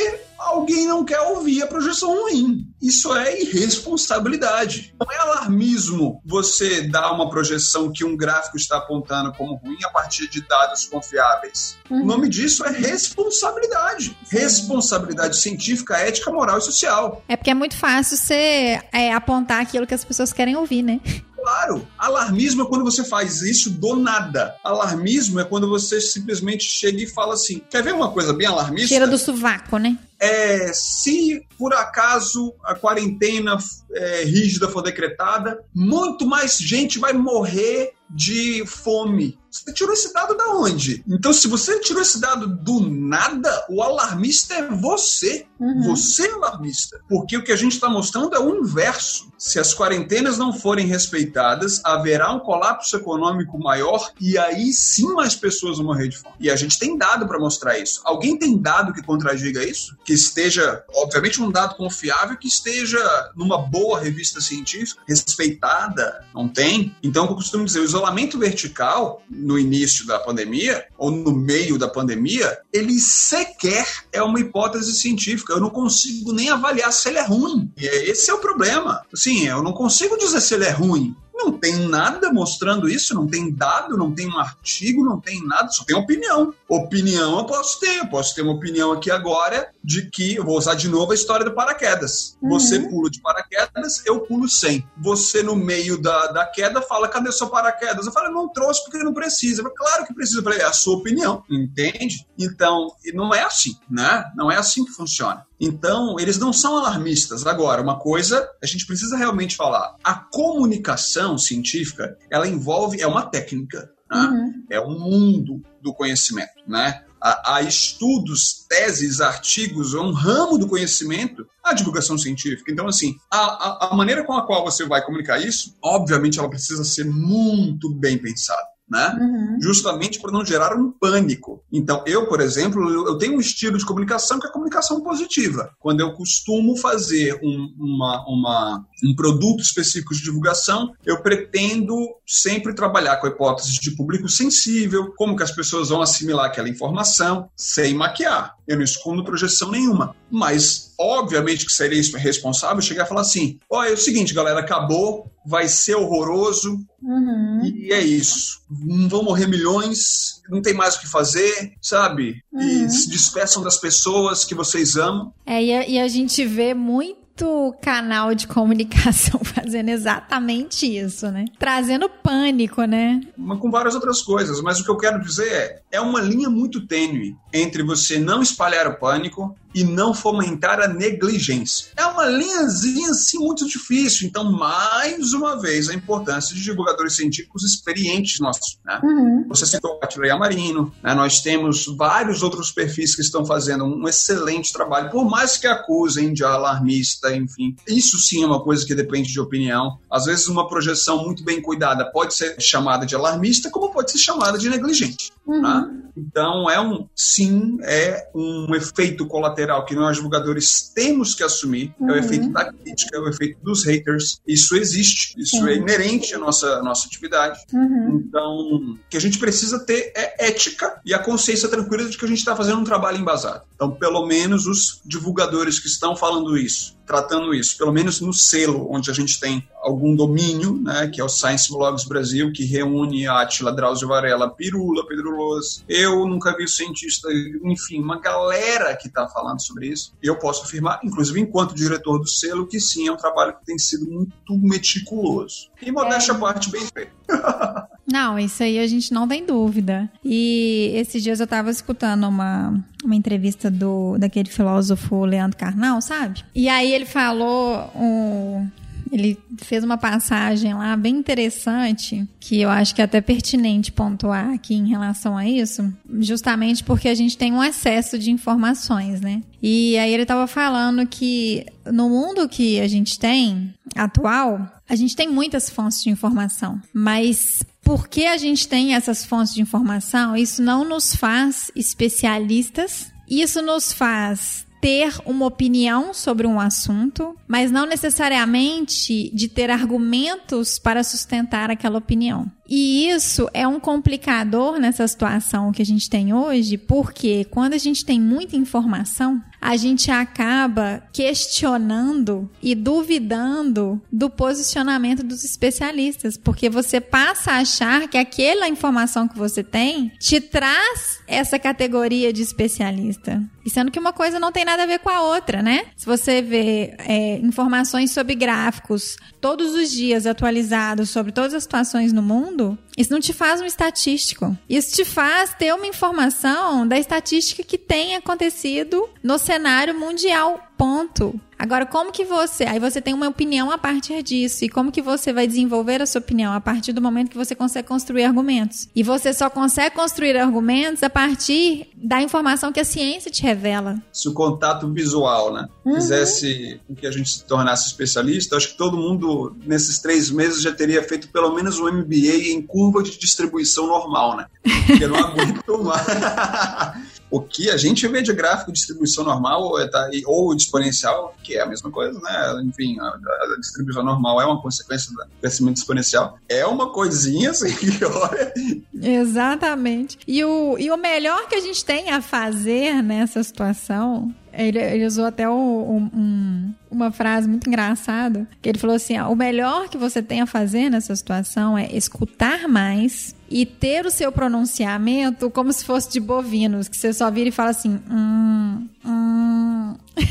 alguém não quer ouvir a projeção ruim. Isso é irresponsabilidade. Não é alarmismo você dar uma projeção que um gráfico está apontando como ruim a partir de dados confiáveis. Uhum. O nome disso é responsabilidade. Sim. Responsabilidade científica, ética, moral e social. É porque é muito fácil você é, apontar aquilo que as pessoas querem ouvir, né? Claro, alarmismo é quando você faz isso do nada. Alarmismo é quando você simplesmente chega e fala assim: quer ver uma coisa bem alarmista? Tira do sovaco, né? É, se por acaso a quarentena é, rígida for decretada, muito mais gente vai morrer de fome. Você tirou esse dado da onde? Então, se você tirou esse dado do nada, o alarmista é você. Uhum. Você é alarmista. Porque o que a gente está mostrando é o inverso. Se as quarentenas não forem respeitadas, haverá um colapso econômico maior e aí sim mais pessoas vão morrer de fome. E a gente tem dado para mostrar isso. Alguém tem dado que contradiga isso? Que esteja, obviamente, um dado confiável, que esteja numa boa revista científica, respeitada? Não tem? Então, eu costumo dizer, o isolamento vertical no início da pandemia ou no meio da pandemia, ele sequer é uma hipótese científica. Eu não consigo nem avaliar se ele é ruim. Esse é o problema. Assim, eu não consigo dizer se ele é ruim. Não tem nada mostrando isso, não tem dado, não tem um artigo, não tem nada, só tem opinião. Opinião eu posso ter, eu posso ter uma opinião aqui agora de que, eu vou usar de novo a história do paraquedas. Uhum. Você pula de paraquedas, eu pulo sem. Você no meio da, da queda fala, cadê seu paraquedas? Eu falo, não trouxe porque não precisa. Eu falo, claro que precisa. Eu falei, é a sua opinião, entende? Então, não é assim, né? Não é assim que funciona. Então, eles não são alarmistas. Agora, uma coisa a gente precisa realmente falar: a comunicação científica ela envolve, é uma técnica, né? uhum. é um mundo do conhecimento, né? Há, estudos, teses, artigos, é um ramo do conhecimento a divulgação científica. Então, assim, a, a, a maneira com a qual você vai comunicar isso, obviamente, ela precisa ser muito bem pensada né? Uhum. Justamente para não gerar um pânico. Então, eu, por exemplo, eu tenho um estilo de comunicação que é a comunicação positiva. Quando eu costumo fazer um, uma, uma, um produto específico de divulgação, eu pretendo sempre trabalhar com a hipótese de público sensível, como que as pessoas vão assimilar aquela informação, sem maquiar. Eu não escondo projeção nenhuma. Mas, obviamente que seria responsável chegar e falar assim: olha, é o seguinte, galera, acabou, vai ser horroroso, uhum. e é isso. Vão morrer milhões, não tem mais o que fazer, sabe? Uhum. E se despeçam das pessoas que vocês amam. É, e a, e a gente vê muito muito canal de comunicação fazendo exatamente isso, né? Trazendo pânico, né? Mas com várias outras coisas. Mas o que eu quero dizer é, é uma linha muito tênue entre você não espalhar o pânico e não fomentar a negligência. É uma linhazinha assim muito difícil, então mais uma vez a importância de divulgadores científicos experientes nossos. Né? Uhum. Você citou o Atila Marino, né? nós temos vários outros perfis que estão fazendo um excelente trabalho, por mais que acusem de alarmista, enfim. Isso sim é uma coisa que depende de opinião. Às vezes uma projeção muito bem cuidada pode ser chamada de alarmista, como pode ser chamada de negligente. Uhum. Né? Então é um sim, é um efeito colateral que nós divulgadores temos que assumir, uhum. é o uhum. efeito da crítica, é o efeito dos haters. Isso existe, isso sim. é inerente à nossa, nossa atividade. Uhum. Então, o que a gente precisa ter é ética e a consciência tranquila de que a gente está fazendo um trabalho embasado. Então, pelo menos os divulgadores que estão falando isso, tratando isso, pelo menos no selo onde a gente tem algum domínio, né, que é o Science Blogs Brasil, que reúne a Atila Drauzio Varela, Pirula, Pedro Loas, eu nunca vi o cientista, enfim, uma galera que está falando sobre isso. Eu posso afirmar, inclusive enquanto diretor do selo, que sim, é um trabalho que tem sido muito meticuloso. E modéstia é. à parte, bem feito. Não, isso aí a gente não tem dúvida. E esses dias eu estava escutando uma, uma entrevista do daquele filósofo Leandro Carnal, sabe? E aí ele falou um, ele fez uma passagem lá bem interessante, que eu acho que é até pertinente pontuar aqui em relação a isso, justamente porque a gente tem um excesso de informações, né? E aí ele estava falando que no mundo que a gente tem atual, a gente tem muitas fontes de informação, mas porque a gente tem essas fontes de informação, isso não nos faz especialistas, isso nos faz ter uma opinião sobre um assunto, mas não necessariamente de ter argumentos para sustentar aquela opinião. E isso é um complicador nessa situação que a gente tem hoje, porque quando a gente tem muita informação, a gente acaba questionando e duvidando do posicionamento dos especialistas, porque você passa a achar que aquela informação que você tem te traz essa categoria de especialista. E sendo que uma coisa não tem nada a ver com a outra, né? Se você vê é, informações sobre gráficos todos os dias atualizados sobre todas as situações no mundo, isso não te faz um estatístico. Isso te faz ter uma informação da estatística que tem acontecido no cenário mundial. Ponto. Agora, como que você. Aí você tem uma opinião a partir disso. E como que você vai desenvolver a sua opinião a partir do momento que você consegue construir argumentos? E você só consegue construir argumentos a partir da informação que a ciência te revela. Se o contato visual, né, uhum. fizesse com que a gente se tornasse especialista, acho que todo mundo, nesses três meses, já teria feito pelo menos um MBA em curva de distribuição normal, né? Porque eu não aguento mais. O que a gente vê de gráfico de distribuição normal ou, é tá, ou exponencial, que é a mesma coisa, né? Enfim, a, a distribuição normal é uma consequência do crescimento exponencial. É uma coisinha assim que olha. Exatamente. E o, e o melhor que a gente tem a fazer nessa situação ele, ele, usou até um, um, uma frase muito engraçada, que ele falou assim: ó, o melhor que você tem a fazer nessa situação é escutar mais e ter o seu pronunciamento como se fosse de bovinos, que você só vira e fala assim, hum, hum.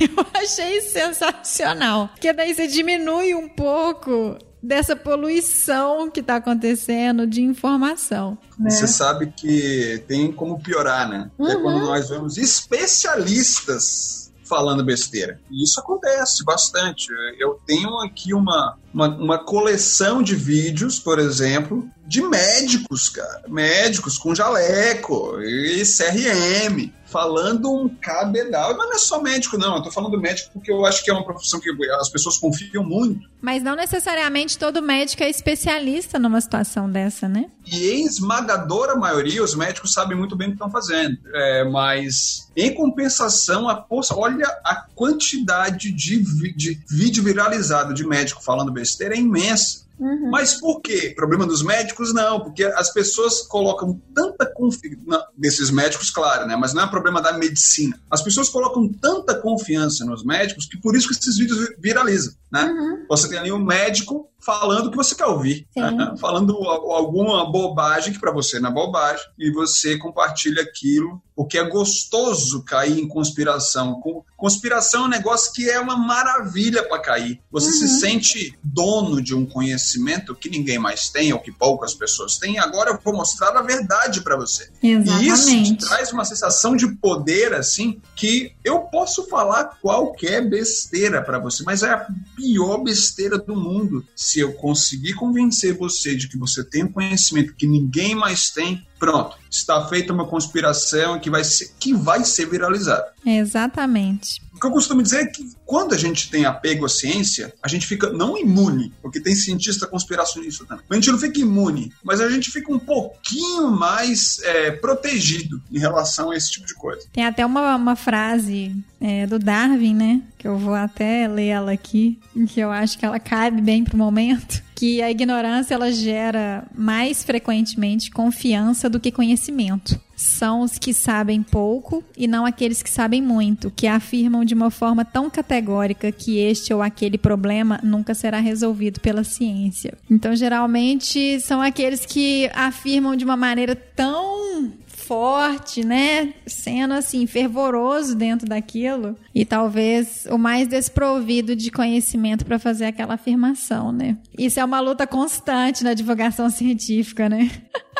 Eu achei sensacional. Porque daí você diminui um pouco dessa poluição que está acontecendo de informação. Né? Você sabe que tem como piorar, né? Uhum. É quando uhum. nós vemos especialistas falando besteira. E isso acontece bastante. Eu tenho aqui uma, uma, uma, coleção de vídeos, por exemplo, de médicos, cara. Médicos com jaleco e CRM falando um cabedal. Mas não é só médico, não. Eu tô falando médico porque eu acho que é uma profissão que as pessoas confiam muito. Mas não necessariamente todo médico é especialista numa situação dessa, né? E em esmagadora maioria, os médicos sabem muito bem o que estão fazendo. É, mas, em compensação, a poça, olha a quantidade de, de vídeo viralizado de médico falando besteira é imensa. Uhum. Mas por quê? Problema dos médicos? Não, porque as pessoas colocam tanta confiança. Desses médicos, claro, né? Mas não é problema da medicina. As pessoas colocam tanta confiança nos médicos que por isso que esses vídeos viralizam, né? Uhum. Você tem ali um médico falando o que você quer ouvir, né? falando alguma bobagem que para você não é bobagem e você compartilha aquilo porque é gostoso cair em conspiração. Conspiração é um negócio que é uma maravilha para cair. Você uhum. se sente dono de um conhecimento conhecimento que ninguém mais tem ou que poucas pessoas têm, agora eu vou mostrar a verdade para você. Exatamente. E isso te traz uma sensação de poder, assim, que eu posso falar qualquer besteira para você, mas é a pior besteira do mundo. Se eu conseguir convencer você de que você tem um conhecimento que ninguém mais tem, pronto, está feita uma conspiração que vai ser, que vai ser viralizada. Exatamente. O que eu costumo dizer é que quando a gente tem apego à ciência, a gente fica não imune, porque tem cientista conspiracionista também. A gente não fica imune, mas a gente fica um pouquinho mais é, protegido em relação a esse tipo de coisa. Tem até uma, uma frase é, do Darwin, né? Que eu vou até ler ela aqui, que eu acho que ela cabe bem pro momento. Que a ignorância ela gera mais frequentemente confiança do que conhecimento são os que sabem pouco e não aqueles que sabem muito, que afirmam de uma forma tão categórica que este ou aquele problema nunca será resolvido pela ciência. Então, geralmente, são aqueles que afirmam de uma maneira tão forte, né? Sendo assim, fervoroso dentro daquilo. E talvez o mais desprovido de conhecimento para fazer aquela afirmação, né? Isso é uma luta constante na divulgação científica, né?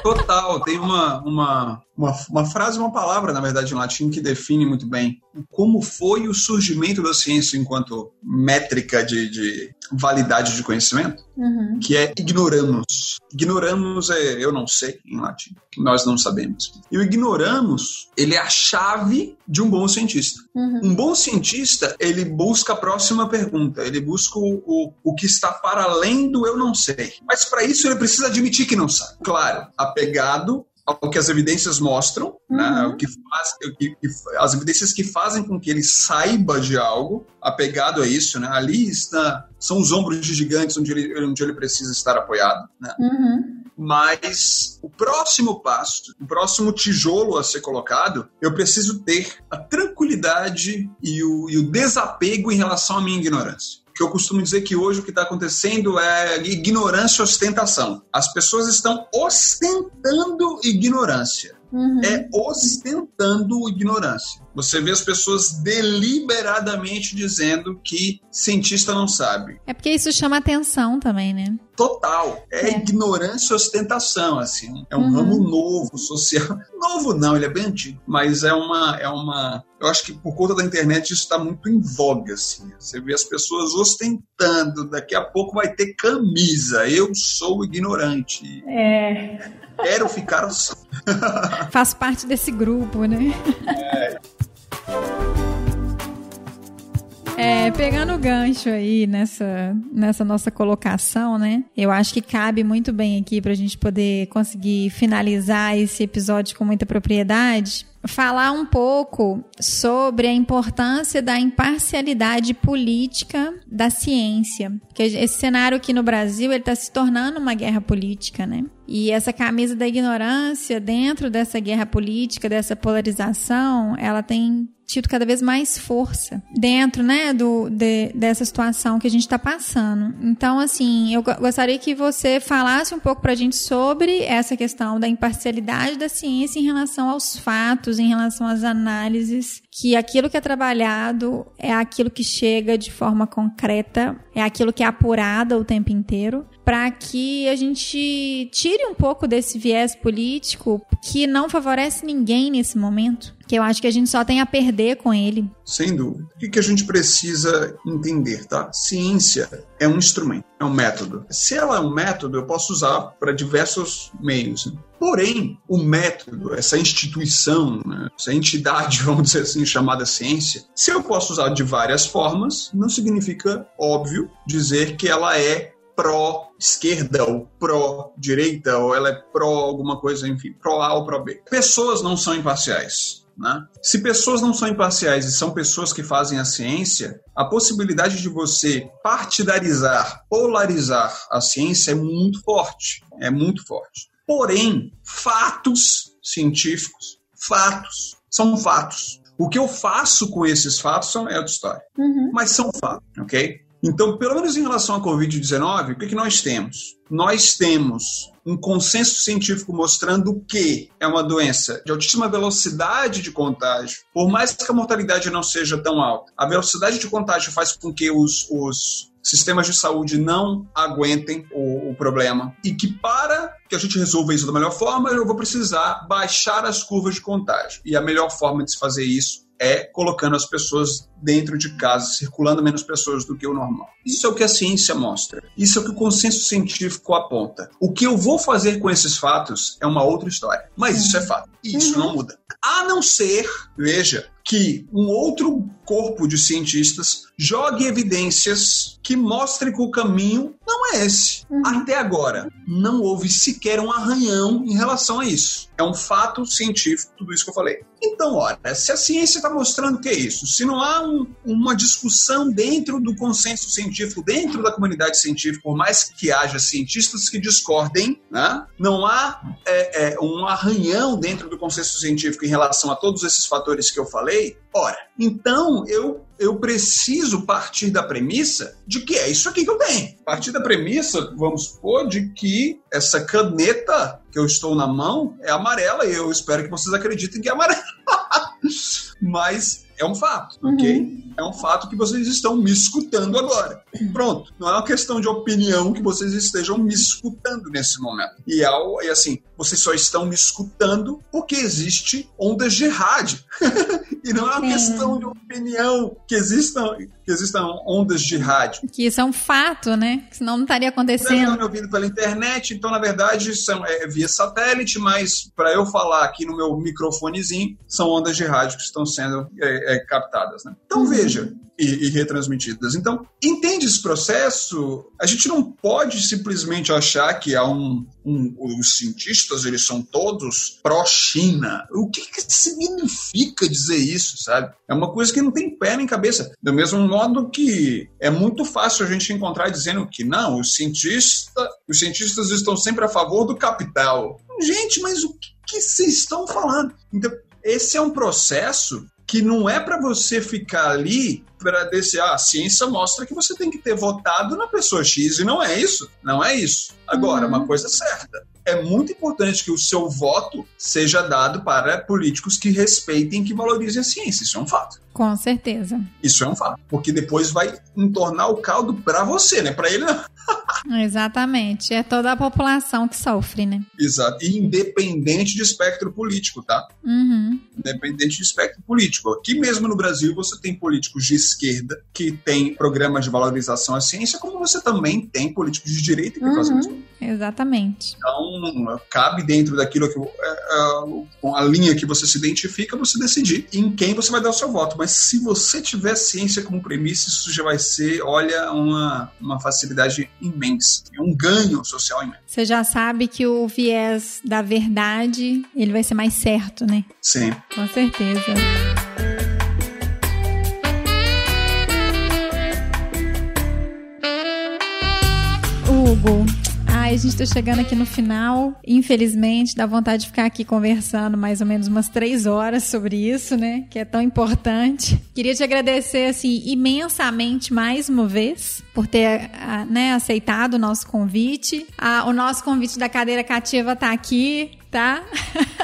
Total, tem uma, uma, uma, uma, frase, uma palavra, na verdade, em latim, que define muito bem como foi o surgimento da ciência enquanto métrica de, de validade de conhecimento, uhum. que é ignoramus. Ignoramus é eu não sei em latim, nós não sabemos. E o ignoramus, ele é a chave de um bom cientista. Uhum. Um bom cientista, ele busca a próxima pergunta, ele busca o, o, o que está para além do eu não sei. Mas para isso ele precisa admitir que não sabe. Claro, apegado ao que as evidências mostram, né? uhum. né? o que faz, o que, as evidências que fazem com que ele saiba de algo, apegado a isso, né? ali está, são os ombros de gigantes onde ele, onde ele precisa estar apoiado. Né? Uhum. Mas o próximo passo, o próximo tijolo a ser colocado, eu preciso ter a tranquilidade e o, e o desapego em relação à minha ignorância que eu costumo dizer que hoje o que está acontecendo é ignorância e ostentação. As pessoas estão ostentando ignorância. Uhum. É ostentando ignorância. Você vê as pessoas deliberadamente dizendo que cientista não sabe. É porque isso chama atenção também, né? Total. É, é. ignorância e ostentação, assim. É um uhum. ramo novo, social. Novo não, ele é bem antigo. Mas é uma, é uma. Eu acho que por conta da internet isso está muito em voga, assim. Você vê as pessoas ostentando. Daqui a pouco vai ter camisa. Eu sou ignorante. É. Quero ficar. Faz parte desse grupo, né? É. É, pegando o gancho aí nessa, nessa nossa colocação, né? Eu acho que cabe muito bem aqui para a gente poder conseguir finalizar esse episódio com muita propriedade falar um pouco sobre a importância da imparcialidade política da ciência. Porque esse cenário aqui no Brasil está se tornando uma guerra política, né? E essa camisa da ignorância dentro dessa guerra política, dessa polarização, ela tem tido cada vez mais força dentro, né, do, de, dessa situação que a gente está passando. Então, assim, eu gostaria que você falasse um pouco para a gente sobre essa questão da imparcialidade da ciência em relação aos fatos, em relação às análises, que aquilo que é trabalhado é aquilo que chega de forma concreta, é aquilo que é apurado o tempo inteiro, para que a gente tire um pouco desse viés político que não favorece ninguém nesse momento que eu acho que a gente só tem a perder com ele. Sem dúvida. O que a gente precisa entender, tá? Ciência é um instrumento, é um método. Se ela é um método, eu posso usar para diversos meios. Né? Porém, o método, essa instituição, né, essa entidade, vamos dizer assim, chamada ciência, se eu posso usar de várias formas, não significa, óbvio, dizer que ela é pró-esquerda ou pró-direita, ou ela é pró alguma coisa, enfim, pró-A ou pró-B. Pessoas não são imparciais. Né? Se pessoas não são imparciais e são pessoas que fazem a ciência, a possibilidade de você partidarizar, polarizar a ciência é muito forte. É muito forte. Porém, fatos científicos, fatos, são fatos. O que eu faço com esses fatos é outra história. Uhum. Mas são fatos, ok? Então, pelo menos em relação à Covid-19, o que, que nós temos? Nós temos um consenso científico mostrando que é uma doença de altíssima velocidade de contágio, por mais que a mortalidade não seja tão alta. A velocidade de contágio faz com que os, os sistemas de saúde não aguentem o, o problema e que para que a gente resolva isso da melhor forma, eu vou precisar baixar as curvas de contágio. E a melhor forma de se fazer isso é colocando as pessoas dentro de casa, circulando menos pessoas do que o normal. Isso é o que a ciência mostra. Isso é o que o consenso científico aponta. O que eu vou fazer com esses fatos é uma outra história. Mas isso é fato. E isso não muda. A não ser, veja, que um outro corpo de cientistas jogue evidências que mostrem que o caminho não é esse. Uhum. Até agora, não houve sequer um arranhão em relação a isso. É um fato científico, tudo isso que eu falei. Então, olha, se a ciência está mostrando que é isso, se não há um, uma discussão dentro do consenso científico, dentro da comunidade científica, por mais que haja cientistas que discordem, né, não há é, é, um arranhão dentro do consenso científico em relação a todos esses fatores que eu falei, ora, então eu eu preciso partir da premissa de que é isso aqui que eu tenho. Partir da premissa, vamos supor, de que essa caneta que eu estou na mão é amarela e eu espero que vocês acreditem que é amarela. Mas é um fato, uhum. ok? É um fato que vocês estão me escutando agora. Pronto. Não é uma questão de opinião que vocês estejam me escutando nesse momento. E, ao, e assim, vocês só estão me escutando porque existe ondas de rádio. e não é uma Sim. questão de opinião que existam, que existam ondas de rádio. Que isso é um fato, né? Senão não estaria acontecendo. Estão me ouvindo pela internet, então, na verdade, são, é via satélite, mas para eu falar aqui no meu microfonezinho, são ondas de rádio que estão sendo é, é, captadas. Né? Então, uhum. veja, e, e, retransmitidas. Então, entende esse processo? A gente não pode simplesmente achar que há um, um os cientistas eles são todos pró-China. O que, que significa dizer isso, sabe? É uma coisa que não tem pé nem cabeça. Do mesmo modo que é muito fácil a gente encontrar dizendo que não, os cientistas, os cientistas estão sempre a favor do capital. Gente, mas o que, vocês estão falando? Então, esse é um processo que não é para você ficar ali para descer. Ah, a ciência mostra que você tem que ter votado na pessoa X e não é isso. Não é isso. Agora, uhum. uma coisa certa é muito importante que o seu voto seja dado para políticos que respeitem, que valorizem a ciência. Isso é um fato. Com certeza. Isso é um fato. Porque depois vai entornar o caldo para você, né? Para ele não. Exatamente. É toda a população que sofre, né? Exato. Independente de espectro político, tá? Uhum. Independente de espectro político. Aqui mesmo no Brasil você tem políticos de esquerda que têm programas de valorização à ciência, como você também tem políticos de direita que uhum. fazem isso. Exatamente. Então, cabe dentro daquilo que é, é, com a linha que você se identifica, você decidir em quem você vai dar o seu voto. Mas se você tiver ciência como premissa, isso já vai ser, olha, uma, uma facilidade imensa, um ganho social imenso. Você já sabe que o viés da verdade, ele vai ser mais certo, né? Sim. Com certeza. Hugo, A gente tá chegando aqui no final. Infelizmente, dá vontade de ficar aqui conversando mais ou menos umas três horas sobre isso, né? Que é tão importante. Queria te agradecer, assim, imensamente mais uma vez por ter né, aceitado o nosso convite. Ah, o nosso convite da cadeira cativa tá aqui, tá?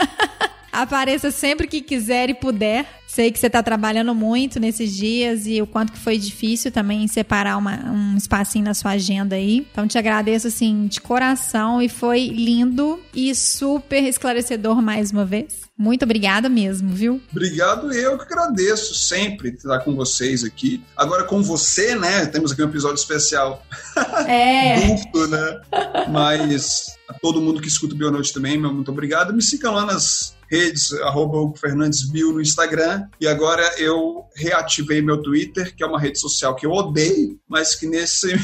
Apareça sempre que quiser e puder. Sei que você está trabalhando muito nesses dias e o quanto que foi difícil também separar uma, um espacinho na sua agenda aí. Então te agradeço assim de coração e foi lindo e super esclarecedor mais uma vez. Muito obrigada mesmo, viu? Obrigado, eu que agradeço sempre estar com vocês aqui. Agora com você, né? Temos aqui um episódio especial. É. Duplo, né? Mas a todo mundo que escuta o Bionote também, meu muito obrigado. Me sigam lá nas redes, arroba Hugo Fernandes Bill no Instagram. E agora eu reativei meu Twitter, que é uma rede social que eu odeio, mas que nesse,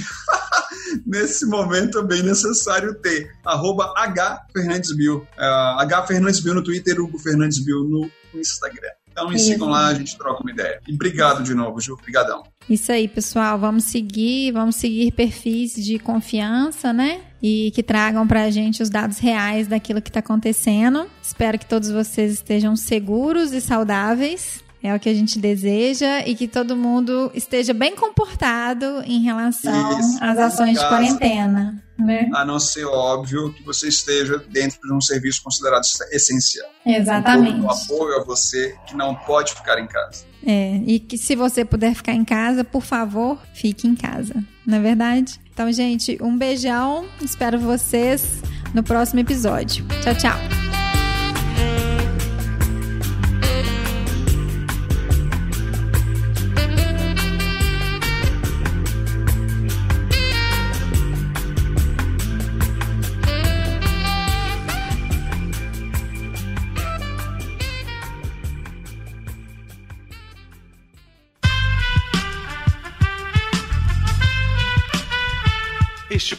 nesse momento é bem necessário ter. Arroba H Fernandes Bill. Uh, H Fernandes Bill no Twitter, Hugo Fernandes Bill no Instagram. Então me sigam lá, a gente troca uma ideia. E obrigado de novo, Ju. Obrigadão. Isso aí, pessoal. Vamos seguir, vamos seguir perfis de confiança, né? E que tragam pra gente os dados reais daquilo que está acontecendo. Espero que todos vocês estejam seguros e saudáveis. É o que a gente deseja e que todo mundo esteja bem comportado em relação Isso, às ações de quarentena. Né? A não ser óbvio que você esteja dentro de um serviço considerado essencial. Exatamente. Um apoio a você que não pode ficar em casa. É, e que se você puder ficar em casa, por favor, fique em casa. Não é verdade? Então, gente, um beijão. Espero vocês no próximo episódio. Tchau, tchau.